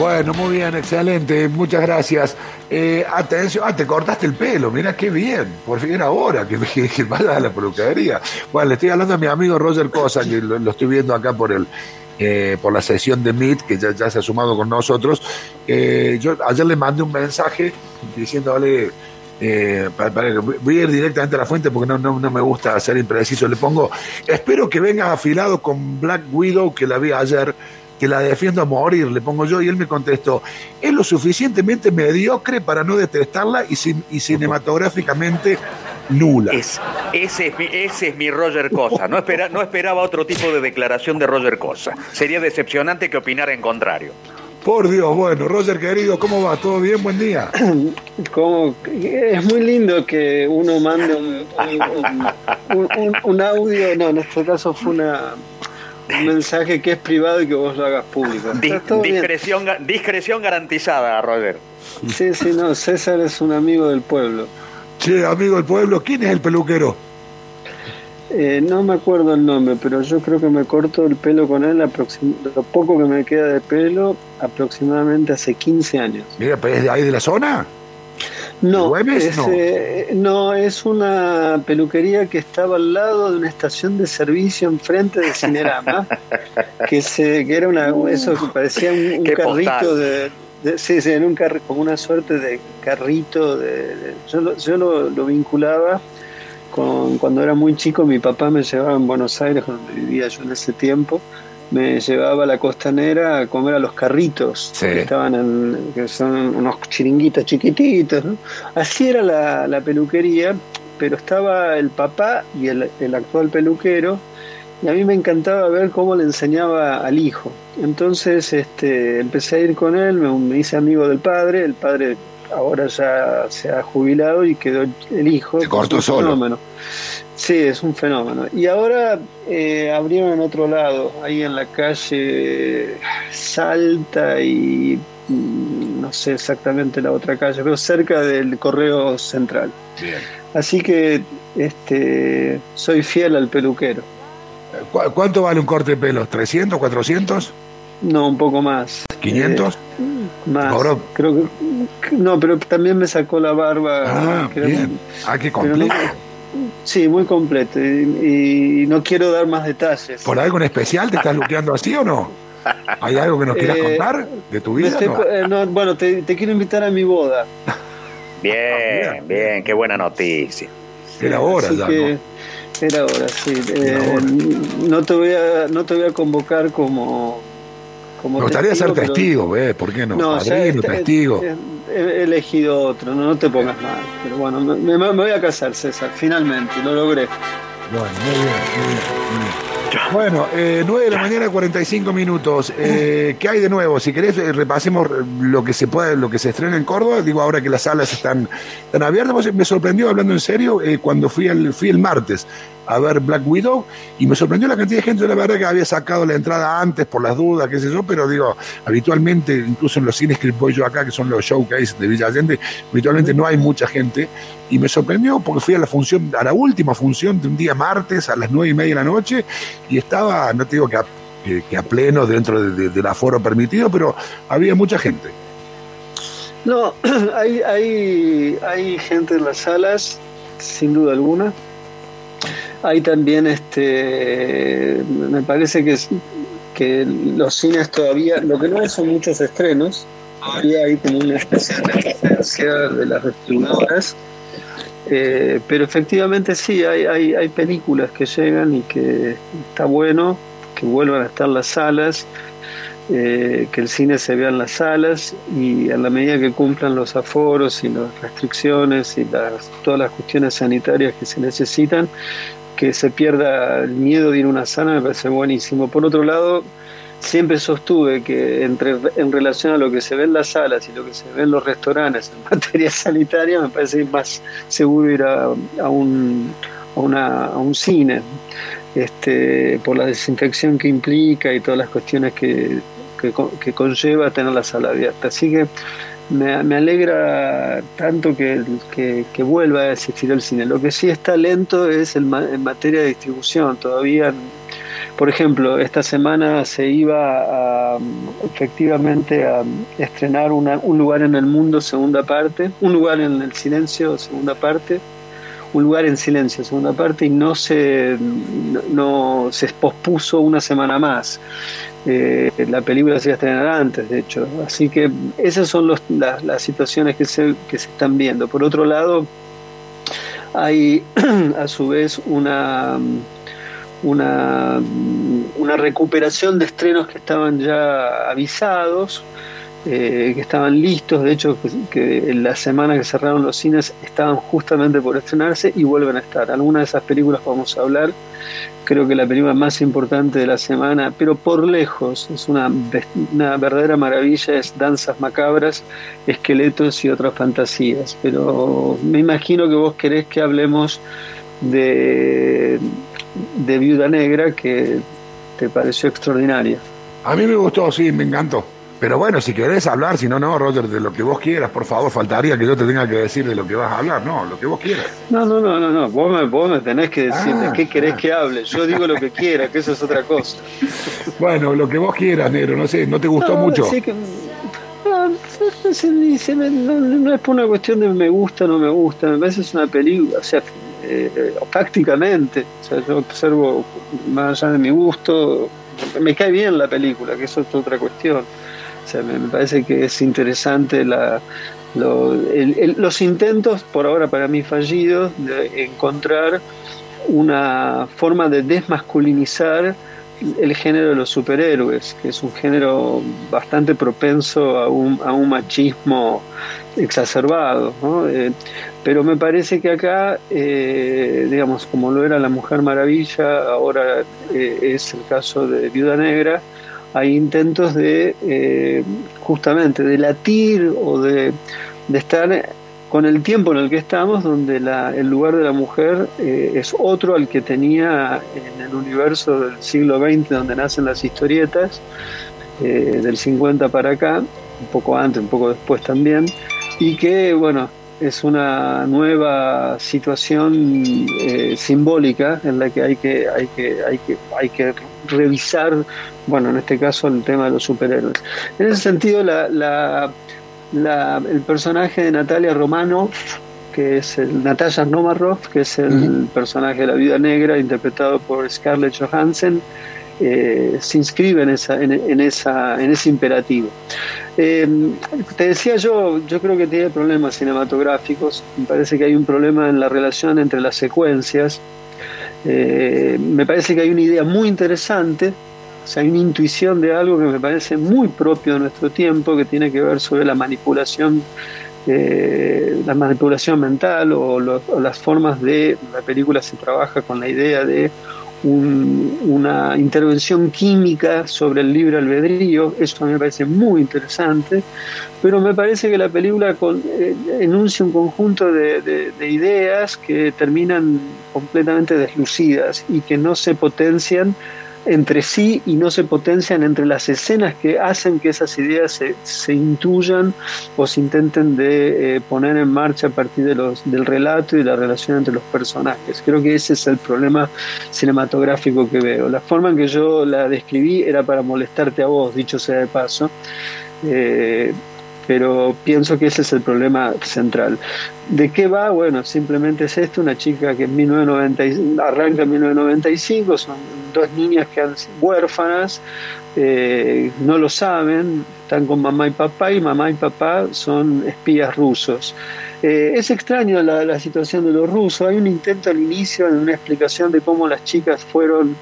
Bueno, muy bien, excelente, muchas gracias. Eh, atención, ah, te cortaste el pelo, mira qué bien, por fin era hora que, que, que vayas a la peluquería. Bueno, le estoy hablando a mi amigo Roger Cosa, que lo, estoy viendo acá por el, eh, por la sesión de Meet, que ya, se ha sumado con nosotros. Eh, yo ayer le mandé un mensaje diciéndole, eh, para, para voy a ir directamente a la fuente porque no me gusta ser impreciso. Le pongo, espero que vengas afilado con Black Widow, que la vi ayer, que la defiendo a morir, le pongo yo, y él me contestó, es lo suficientemente mediocre para no detestarla y, cin- y cinematográficamente nula. Es, ese, es mi, ese es mi Roger Cosa. No, espera, no esperaba otro tipo de declaración de Roger Cosa. Sería decepcionante que opinara en contrario. Por Dios, bueno, Roger querido, ¿cómo va? ¿Todo bien? Buen día. Como, es muy lindo que uno mande un, un- un- un- un audio, no, en este caso fue una, un mensaje que es privado y que vos lo hagas público. Di- bien. discreción, ga- discreción garantizada, Roger. Sí, sí, no, César es un amigo del pueblo. Che, amigo del pueblo, ¿quién es el peluquero? Eh, no me acuerdo el nombre, pero yo creo que me corto el pelo con él, aproxim- lo poco que me queda de pelo, aproximadamente hace 15 años. Mira, es de ahí de la zona. No, es, No. eh, no, es una peluquería que estaba al lado de una estación de servicio enfrente de Cinerama, que, se, que era una, eso que parecía un, carrito de, de- sí, sí, en un carri- como una suerte de carrito. De, de- yo lo, yo lo, lo vinculaba con cuando era muy chico, mi papá me llevaba en Buenos Aires, donde vivía yo en ese tiempo. Me llevaba a la costanera a comer a los carritos Sí. que estaban en, que son unos chiringuitos chiquititos. ¿no? Así era la, la peluquería, pero estaba el papá y el, el actual peluquero, y a mí me encantaba ver cómo le enseñaba al hijo. Entonces este, empecé a ir con él, me, me hice amigo del padre, el padre ahora ya se ha jubilado y quedó el hijo. Se cortó solo. fenómeno. Sí, es un fenómeno. Y ahora eh, abrieron en otro lado, ahí en la calle Salta y mm, no sé exactamente la otra calle, pero cerca del Correo Central. Bien. Así que este, soy fiel al peluquero. ¿Cu- ¿Cuánto vale un corte de pelo? ¿300, 400, No, un poco más. 500? Eh, más. Cobró. Creo que no, pero también me sacó la barba. ah, creo- bien. Ah, qué complejo. Sí, muy completo. Y, y no quiero dar más detalles. ¿Por algo en especial te estás luqueando así o no? ¿Hay algo que nos quieras Eh, contar de tu vida? estoy no? po- eh, no, bueno, te, te quiero invitar a mi boda. Bien, bien, qué buena noticia. Era hora Así ya, que ¿no? Era hora, sí. Era Eh, hora. no te voy a no te voy a convocar como como Me gustaría ser pero- testigo. ¿Por qué no? No, Padrino, testigo. He, elegido otro, no, no te pongas mal. Pero bueno, me, me- me voy a casar, César, finalmente, lo logré. Bueno, muy bien, muy bien, muy bien. Bueno, eh, 9 de la mañana, 45 minutos. Eh, ¿Qué hay de nuevo? Si querés, eh, repasemos lo que se puede, lo que se estrena en Córdoba. Digo, ahora que las salas están, están abiertas. Pues, Me sorprendió, hablando en serio, eh, cuando fui, al, fui el martes a ver Black Widow y me sorprendió la cantidad de gente. La verdad que había sacado la entrada antes por las dudas, qué sé yo, pero digo, habitualmente, incluso en los cines que voy yo acá, que son los showcase de Villa Allende, habitualmente no hay mucha gente. Y me sorprendió porque fui a la función, a la última función de un día martes a las nueve y media de la noche y estaba, no te digo que a, que, pleno dentro de- de- del aforo permitido, pero había mucha gente. No, hay, hay, hay gente en las salas, sin duda alguna. Hay también, este, me parece que, que los cines todavía, lo que no hay son muchos estrenos, todavía hay como una especie de de las distribuidoras, eh, pero efectivamente sí, hay, hay, hay películas que llegan y que está bueno que vuelvan a estar las salas eh, que el cine se vea en las salas y a la medida que cumplan los aforos y las restricciones y las, todas las cuestiones sanitarias que se necesitan, que se pierda el miedo de ir a una sala me parece buenísimo. Por otro lado, siempre sostuve que entre, en relación a lo que se ve en las salas y lo que se ve en los restaurantes en materia sanitaria, me parece más seguro ir a, un, a, una, a un cine. Este, por la desinfección que implica y todas las cuestiones que, que, que conlleva tener la sala abierta. Así que me, me alegra tanto que, que, que, vuelva a existir el cine. Lo que sí está lento es el, en materia de distribución. Todavía, por ejemplo, esta semana se iba a, efectivamente a estrenar un lugar en el mundo, segunda parte, un lugar en el silencio, segunda parte, un lugar en silencio, segunda parte, y no se, no, se pospuso una semana más. Eh, la película se iba a estrenar antes, de hecho. Así que esas son las, situaciones que se, que se están viendo. Por otro lado, hay a su vez una una, una recuperación de estrenos que estaban ya avisados, eh, que estaban listos, de hecho que, en la semana que cerraron los cines estaban justamente por estrenarse y vuelven a estar. Algunas de esas películas vamos a hablar, creo que la película más importante de la semana, pero por lejos, es una, una verdadera maravilla, es Danzas Macabras, Esqueletos y otras fantasías, pero me imagino que vos querés que hablemos de de Viuda Negra que te pareció extraordinaria. A mí me gustó, sí, me encantó. Pero bueno, si querés hablar, si no, no, Roger, de lo que vos quieras, por favor, faltaría que yo te tenga que decir de lo que vas a hablar, no, lo que vos quieras. No, no, no, no, no. Vos, me, vos me tenés que decir de ah, qué querés ah. que hable. Yo digo lo que quiera, que eso es otra cosa. Bueno, lo que vos quieras, negro, no sé, ¿no te gustó mucho? Sí que, no, no, es por una cuestión de me gusta o no me gusta, me parece es una película, o sea, eh, prácticamente, o sea, yo observo más allá de mi gusto, me cae bien la película, que eso es otra cuestión. O sea, me, parece que es interesante la, los intentos, por ahora para mí fallidos, de encontrar una forma de desmasculinizar el género de los superhéroes, que es un género bastante propenso a un, a un machismo exacerbado. Eh, pero me parece que acá, eh, digamos, como lo era la Mujer Maravilla, ahora eh, es el caso de Viuda Negra, hay intentos de justamente de latir o de estar con el tiempo en el que estamos, donde el lugar de la mujer eh, es otro al que tenía en el universo del siglo XX, donde nacen las historietas, eh, del 50 para acá, un poco antes, un poco después también, y que, bueno, es una nueva situación eh, simbólica en la que hay que, hay, que, hay, que, hay que revisar, bueno, en este caso el tema de los superhéroes. En ese sentido, la el personaje de Natalia Romano, que es el Natalia Nomarov, que es el personaje de la vida negra interpretado por Scarlett Johansson, eh, se inscribe en, esa, en, esa, en ese imperativo. Eh, te decía yo, yo creo que tiene problemas cinematográficos, me parece que hay un problema en la relación entre las secuencias, eh, me parece que hay una idea muy interesante, hay una intuición de algo que me parece muy propio de nuestro tiempo, que tiene que ver sobre la manipulación, eh, la manipulación mental o, las formas de la película se trabaja con la idea de una intervención química sobre el libre albedrío, eso a mí me parece muy interesante, pero me parece que la película eh, enuncia un conjunto de, ideas que terminan completamente deslucidas y que no se potencian entre sí y no se potencian entre las escenas que hacen que esas ideas se, se intuyan o se intenten de eh, poner en marcha a partir de los, del relato y la relación entre los personajes. Creo que ese es el problema cinematográfico que veo. La forma en que yo la describí era para molestarte a vos, dicho sea de paso. Eh, pero pienso que ese es el problema central. ¿De qué va? Bueno, simplemente es esto, una chica que en 1990, arranca en 1995, son dos niñas que han huérfanas, eh, no lo saben, están con mamá y papá y mamá y papá son espías rusos. Eh, es extraño la, situación de los rusos, hay un intento al inicio de una explicación de cómo las chicas fueron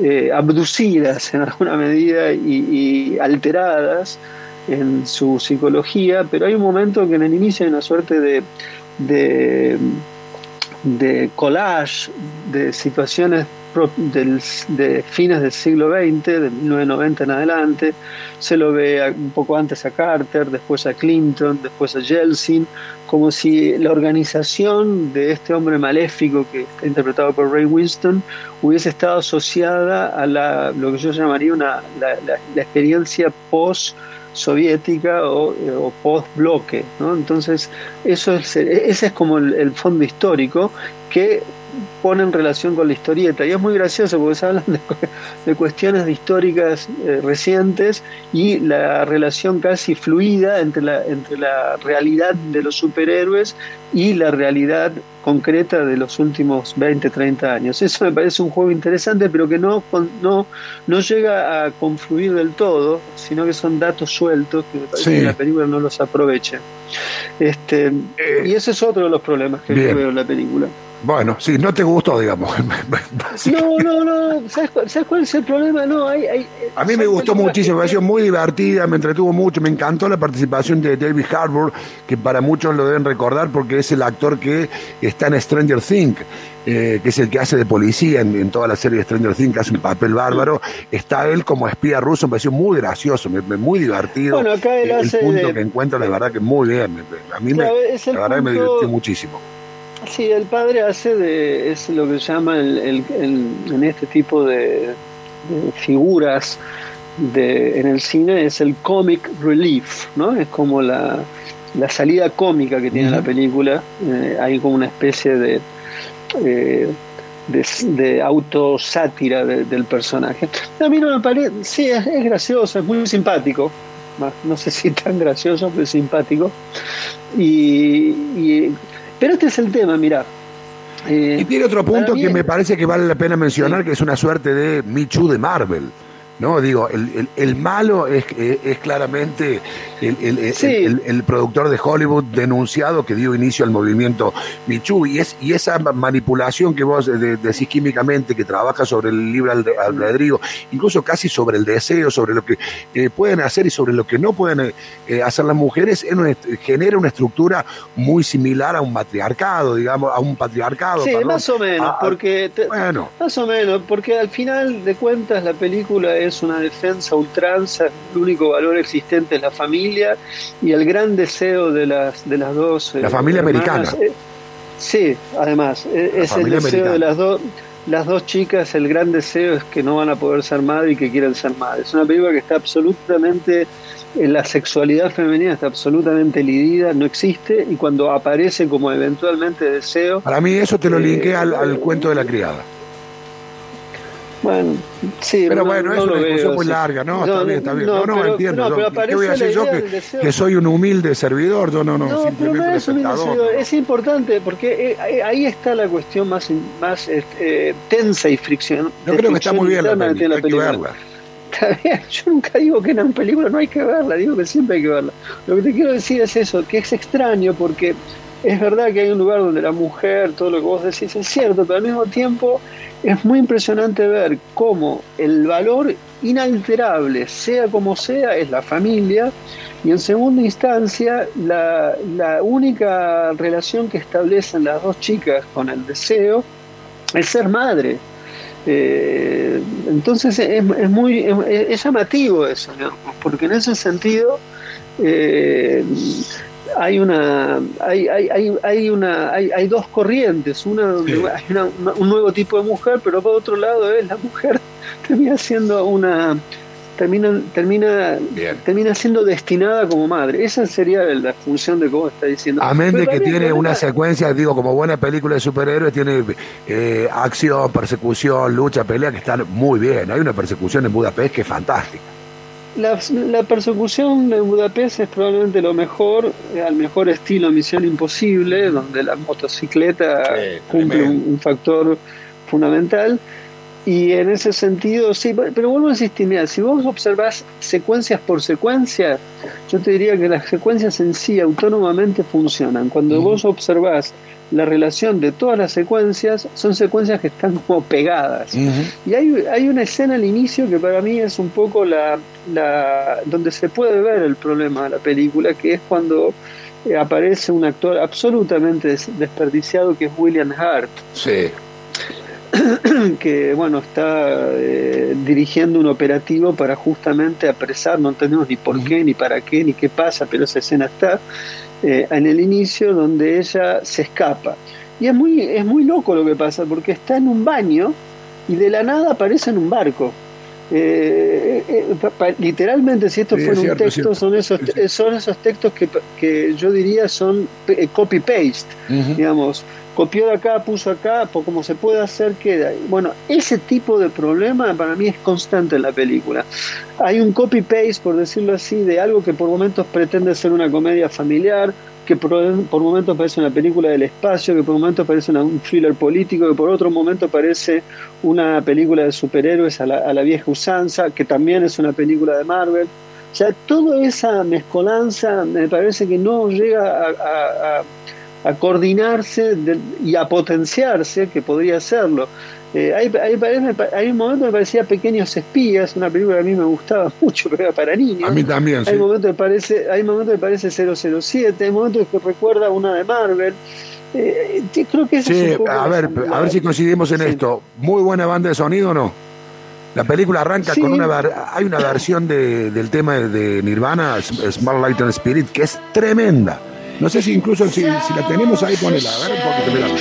eh, abducidas en alguna medida y alteradas en su psicología, pero hay un momento que en el inicio hay una suerte de, de, de collage de situaciones de fines del siglo XX, de 1990 en adelante, se lo ve un poco antes a Carter, después a Clinton, después a Yeltsin, como si la organización de este hombre maléfico que está interpretado por Ray Winston hubiese estado asociada a la, lo que yo llamaría una, la, la experiencia post soviética o, o post-bloque. Entonces, eso es, ese es como el, fondo histórico que pone en relación con la historieta. Y es muy gracioso porque se hablan de, cuestiones históricas eh, recientes y la relación casi fluida entre la, entre la realidad de los superhéroes y la realidad concreta de los últimos 20, 30 años. Eso me parece un juego interesante, pero que no, no, no llega a confluir del todo, sino que son datos sueltos que me parece que la película no los aprovecha. Este, eh, y ese es otro de los problemas que yo veo en la película. Bueno, sí, no te gustó, digamos. no, no, no. ¿Sabes cuál, es el problema? No, hay, hay a mí me gustó muchísimo, me pareció muy divertida, me entretuvo mucho, me encantó la participación de David Harbour, que para muchos lo deben recordar porque es el actor que está en Stranger Things. Eh, que es el que hace de policía en, toda la serie de Stranger Things, que hace un papel bárbaro, está él como espía ruso, me pareció muy gracioso, muy divertido. Bueno, acá él el hace punto que encuentra, la verdad que muy bien, a mí me, la verdad que me divirtió muchísimo. Sí, el padre hace de, es lo que se llama el, en este tipo de, figuras de, en el cine, es el comic relief, ¿no? Es como la, la salida cómica que tiene la película, eh, hay como una especie de, eh, de, de, autosátira del personaje. A mí no me parece, sí, es, gracioso, es muy simpático, no sé si tan gracioso, pero simpático. y pero este es el tema, mira. y tiene otro punto que me parece que vale la pena mencionar, que es una suerte de Michu de Marvel. ¿no? Digo, el, el, malo es, es, claramente el, el, productor de Hollywood denunciado que dio inicio al movimiento Michu y, es, y esa manipulación que vos decís químicamente, que trabaja sobre el libre albedrío, incluso casi sobre el deseo, sobre lo que eh, pueden hacer y sobre lo que no pueden eh, hacer las mujeres, genera una estructura muy similar a un matriarcado, digamos, a un patriarcado. Sí, más o menos, porque... bueno. Más o menos, porque al final de cuentas la película es una defensa ultranza, el único valor existente es la familia y el gran deseo de las, de las dos. La familia americana. Eh, sí, además, eh, es el deseo de las dos. Las dos chicas, el gran deseo es que no van a poder ser madres y que quieren ser madres. Es una película que está absolutamente en la sexualidad femenina está absolutamente lidida, no existe, y cuando aparece como eventualmente deseo. Para mí, eso te lo eh, al, al, cuento de la criada. Bueno, sí, pero bueno, es una discusión muy larga, ¿no, está bien, está bien. No, no, entiendo. ¿Qué voy a decir yo que, soy un humilde servidor? Yo no, no, no pero no es humilde servidor, es importante porque eh, eh, ahí está la cuestión más, más este, tensa y fricción. Yo creo que está muy bien la, película, hay que verla. Está bien, yo nunca digo que en una película no hay que verla, digo que siempre hay que verla. Lo que te quiero decir es eso, que es extraño porque es verdad que hay un lugar donde la mujer, todo lo que vos decís es cierto, pero al mismo tiempo es muy impresionante ver cómo el valor inalterable, sea como sea, es la familia, y en segunda instancia, la, única relación que establecen las dos chicas con el deseo es ser madre. Eh, entonces es, es muy es, llamativo eso, porque en ese sentido eh, hay una hay, hay, hay, hay una hay, hay, dos corrientes. Una donde hay un nuevo tipo de mujer pero por otro lado es la mujer termina siendo una termina termina termina siendo destinada como madre. Esa sería la función de cómo está diciendo. Amén de que tiene una secuencia digo como buena película de superhéroes tiene eh, acción persecución lucha pelea que están muy bien. Hay una persecución en Budapest que es fantástica la, persecución de Budapest es probablemente lo mejor, eh, al mejor estilo Misión Imposible, donde la motocicleta cumple un, factor fundamental. Y en ese sentido, sí, pero vuelvo a insistir, si vos observás secuencias por secuencia, yo te diría que las secuencias en sí autónomamente funcionan. Cuando vos observás la relación de todas las secuencias son secuencias que están como pegadas. Y hay, hay, una escena al inicio que para mí es un poco la, la donde se puede ver el problema de la película, que es cuando eh, aparece un actor absolutamente desperdiciado que es William Hart. Sí. que bueno está eh, dirigiendo un operativo para justamente apresar, no entendemos ni por qué, ni para qué, ni qué pasa, pero esa escena está eh, en el inicio donde ella se escapa. Y es muy, es muy loco lo que pasa, porque está en un baño y de la nada aparece en un barco. Eh, eh, literalmente, si esto fuera un texto, son esos, son esos textos que, que yo diría son copy-paste, digamos copió de acá, puso acá, por como se puede hacer, queda. Bueno, ese tipo de problema para mí es constante en la película. Hay un copy-paste, por decirlo así, de algo que por momentos pretende ser una comedia familiar, que por, momentos parece una película del espacio, que por momentos parece un thriller político, que por otro momento parece una película de superhéroes a la, a la vieja usanza, que también es una película de Marvel. O sea, toda esa mezcolanza me parece que no llega a, a, coordinarse y a potenciarse, que podría hacerlo. Eh, hay, hay, hay, un momento que me parecía Pequeños Espías, una película que a mí me gustaba mucho, pero era para niños. A mí también, hay Momentos que parece, hay momentos que parece 007, hay momentos que recuerda una de Marvel. Eh, creo que sí, a ver, a ver si coincidimos en esto. Muy buena banda de sonido, ¿o ¿no? La película arranca con una hay una versión de, del tema de Nirvana, Small Light and Spirit, que es tremenda. No sé si incluso si, la tenemos ahí, ponela. A ver poquito,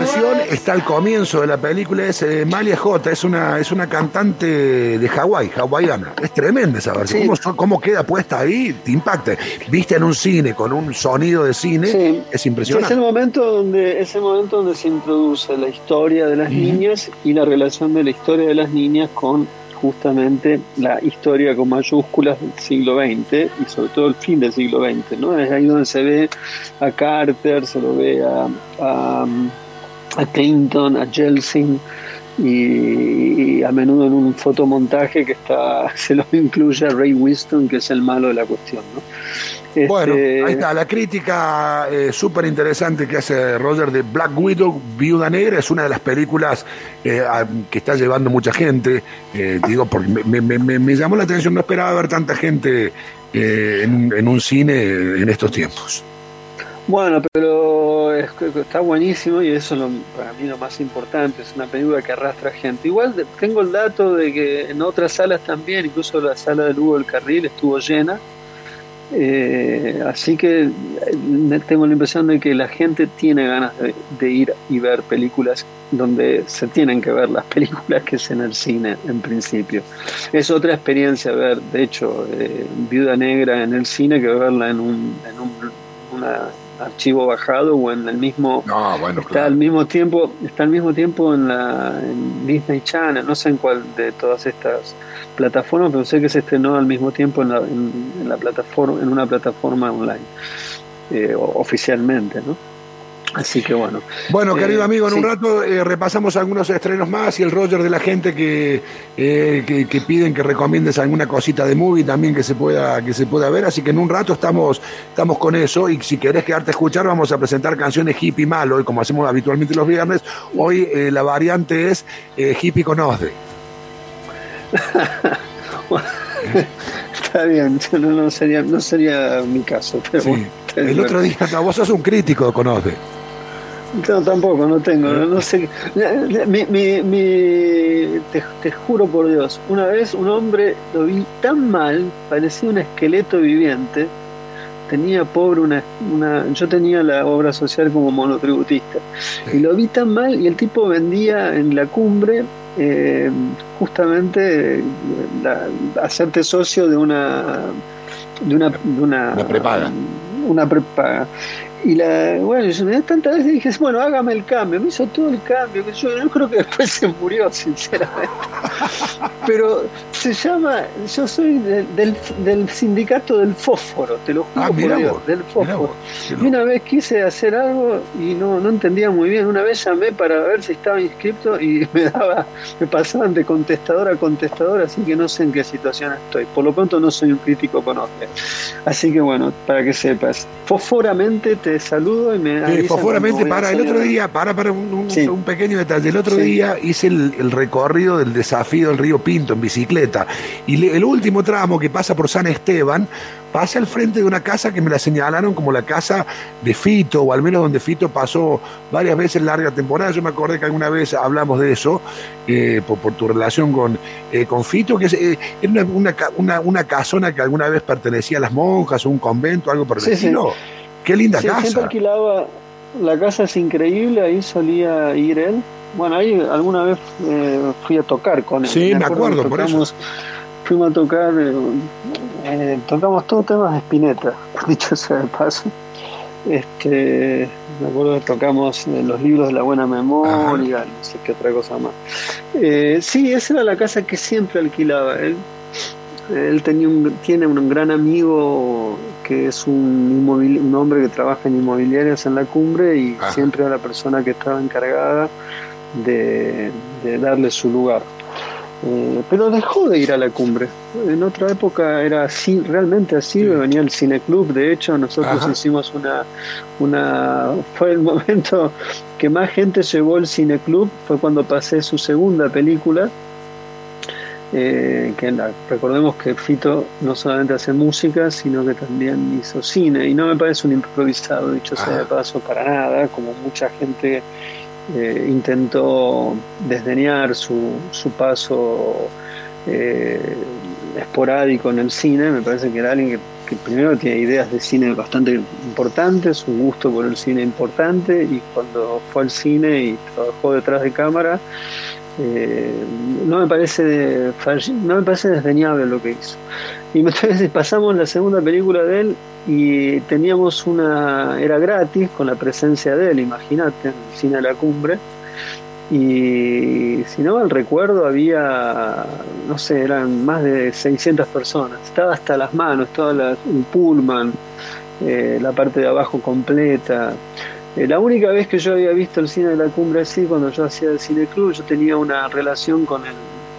mira. está al comienzo de la película, es eh, Malia J, es una, es una cantante de Hawái, hawaiana. Es tremenda esa versión. ¿Cómo, queda puesta ahí? Te impacta. Viste en un cine, con un sonido de cine, es impresionante. Es el, momento donde, es el momento donde se introduce la historia de las niñas y la relación de la historia de las niñas con justamente la historia con mayúsculas del siglo XX y sobre todo el fin del siglo XX, ¿no? Es ahí donde se ve a Carter, se lo ve a a Clinton, a Jelsin y, a menudo en un fotomontaje que está se lo incluye a Ray Winston, que es el malo de la cuestión. ¿no? Bueno, este, ahí está, la crítica eh, súper interesante que hace Roger de Black Widow, Viuda Negra, es una de las películas eh, que está llevando mucha gente, eh, digo, porque me, me, me, llamó la atención, no esperaba ver tanta gente en, en un cine en estos tiempos. Bueno, pero está buenísimo y eso lo, para mí lo más importante, es una película que arrastra gente. Igual tengo el dato de que en otras salas también, incluso la sala de Lugo del Carril estuvo llena, eh, así que eh, tengo la impresión de que la gente tiene ganas de, ir y ver películas donde se tienen que ver las películas que es en el cine en principio. Es otra experiencia ver, de hecho, eh, Viuda Negra en el cine que verla en, un, en un, una archivo bajado o en el mismo está al mismo tiempo está al mismo tiempo en la en Disney Channel no sé en cuál de todas estas plataformas pero sé que se estrenó al mismo tiempo en la, en, la plataforma en una plataforma online eh, oficialmente no Así que bueno. Bueno, querido eh, amigo, en un rato eh, repasamos algunos estrenos más y el Roger de la gente que, eh, que, piden que recomiendes alguna cosita de movie también que se pueda que se pueda ver. Así que en un rato estamos, estamos con eso y si querés quedarte a escuchar vamos a presentar canciones hippie malo y como hacemos habitualmente los viernes. Hoy la variante es hippie con Osde. Está bien, no, no, sería, no sería mi caso. Pero el otro día, vos sos un crítico con Osde. No, tampoco, no tengo, no, sé. Mi, mi, te, juro por Dios, una vez un hombre lo vi tan mal, parecía un esqueleto viviente. Tenía pobre una, una. Yo tenía la obra social como monotributista. Y lo vi tan mal y el tipo vendía en la cumbre eh, justamente hacerte socio de una. de una. de una, una prepaga. Una prepaga. Y la, bueno, yo me tantas veces dije, bueno, hágame el cambio. Me hizo todo el cambio. Yo, yo creo que después se murió, sinceramente. Pero se llama, yo soy del, del, sindicato del fósforo, te lo juro ah, por Dios, del fósforo. y una vez quise hacer algo y no, no entendía muy bien. Una vez llamé para ver si estaba inscrito y me daba, me pasaban de contestador a contestador, así que no sé en qué situación estoy. Por lo pronto no soy un crítico con Oscar. Así que bueno, para que sepas, fosforamente te me saludo y me... Sí, para, el otro día, para, para un, pequeño detalle, el otro día hice el, recorrido del desafío del río Pinto en bicicleta. Y el último tramo que pasa por San Esteban, pasa al frente de una casa que me la señalaron como la casa de Fito, o al menos donde Fito pasó varias veces larga temporada. Yo me acordé que alguna vez hablamos de eso, eh, por, tu relación con, eh, con Fito, que es, eh, era una, una, una, casona que alguna vez pertenecía a las monjas, o un convento, algo por el estilo. Qué linda casa. Siempre alquilaba, la casa es increíble, ahí solía ir él. Bueno, ahí alguna vez fui a tocar con él. Sí, me, acuerdo, por eso fuimos a tocar, eh, eh, tocamos todos temas de Spinetta, dicho sea de paso. Este, me acuerdo que tocamos los libros de la buena memoria, no sé qué otra cosa más. Eh, sí, esa era la casa que siempre alquilaba. Él, él tenía un, tiene un gran amigo que es un, un hombre que trabaja en inmobiliarias en la cumbre y siempre era la persona que estaba encargada de darle su lugar. Eh, pero dejó de ir a la cumbre. En otra época era así, realmente así, venía el cineclub, de hecho nosotros hicimos una, una, fue el momento que más gente llevó el cineclub, fue cuando pasé su segunda película, eh, que recordemos que Fito no solamente hace música, sino que también hizo cine, y no me parece un improvisado, dicho sea de paso, para nada, como mucha gente eh, intentó desdeñar su, su paso eh, esporádico en el cine. Me parece que era alguien que, primero tiene ideas de cine bastante importantes, un gusto por el cine importante, y cuando fue al cine y trabajó detrás de cámara, eh, no me parece no me parece desdeñable lo que hizo. Y entonces pasamos la segunda película de él y teníamos una, era gratis con la presencia de él, imagínate, en el cine de la cumbre. Y si no mal recuerdo, había, no sé, eran más de 600 personas. Estaba hasta las manos, la, un pullman, eh, la parte de abajo completa. Eh, la única vez que yo había visto el cine de la cumbre así, cuando yo hacía el cine club, yo tenía una relación con el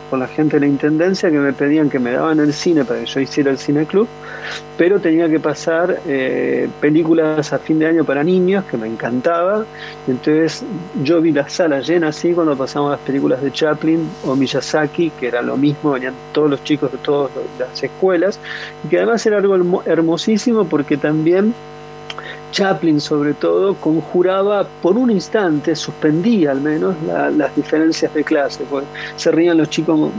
con la gente de la intendencia que me pedían que me daban el cine para que yo hiciera el cine club, pero tenía que pasar eh, películas a fin de año para niños que me encantaba. Entonces yo vi la sala llena así cuando pasamos las películas de Chaplin o Miyazaki, que era lo mismo, venían todos los chicos de todas las escuelas, y que además era algo hermosísimo porque también Chaplin sobre todo conjuraba por un instante, suspendía al menos las diferencias de clase, porque se rían los chicos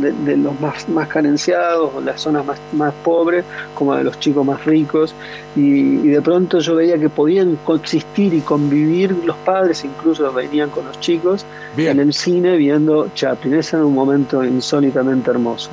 de, los más, más carenciados, las zonas más, más pobres, como de los chicos más ricos, y, de pronto yo veía que podían coexistir y convivir los padres, incluso venían con los chicos, en el cine viendo Chaplin, ese era un momento insólitamente hermoso.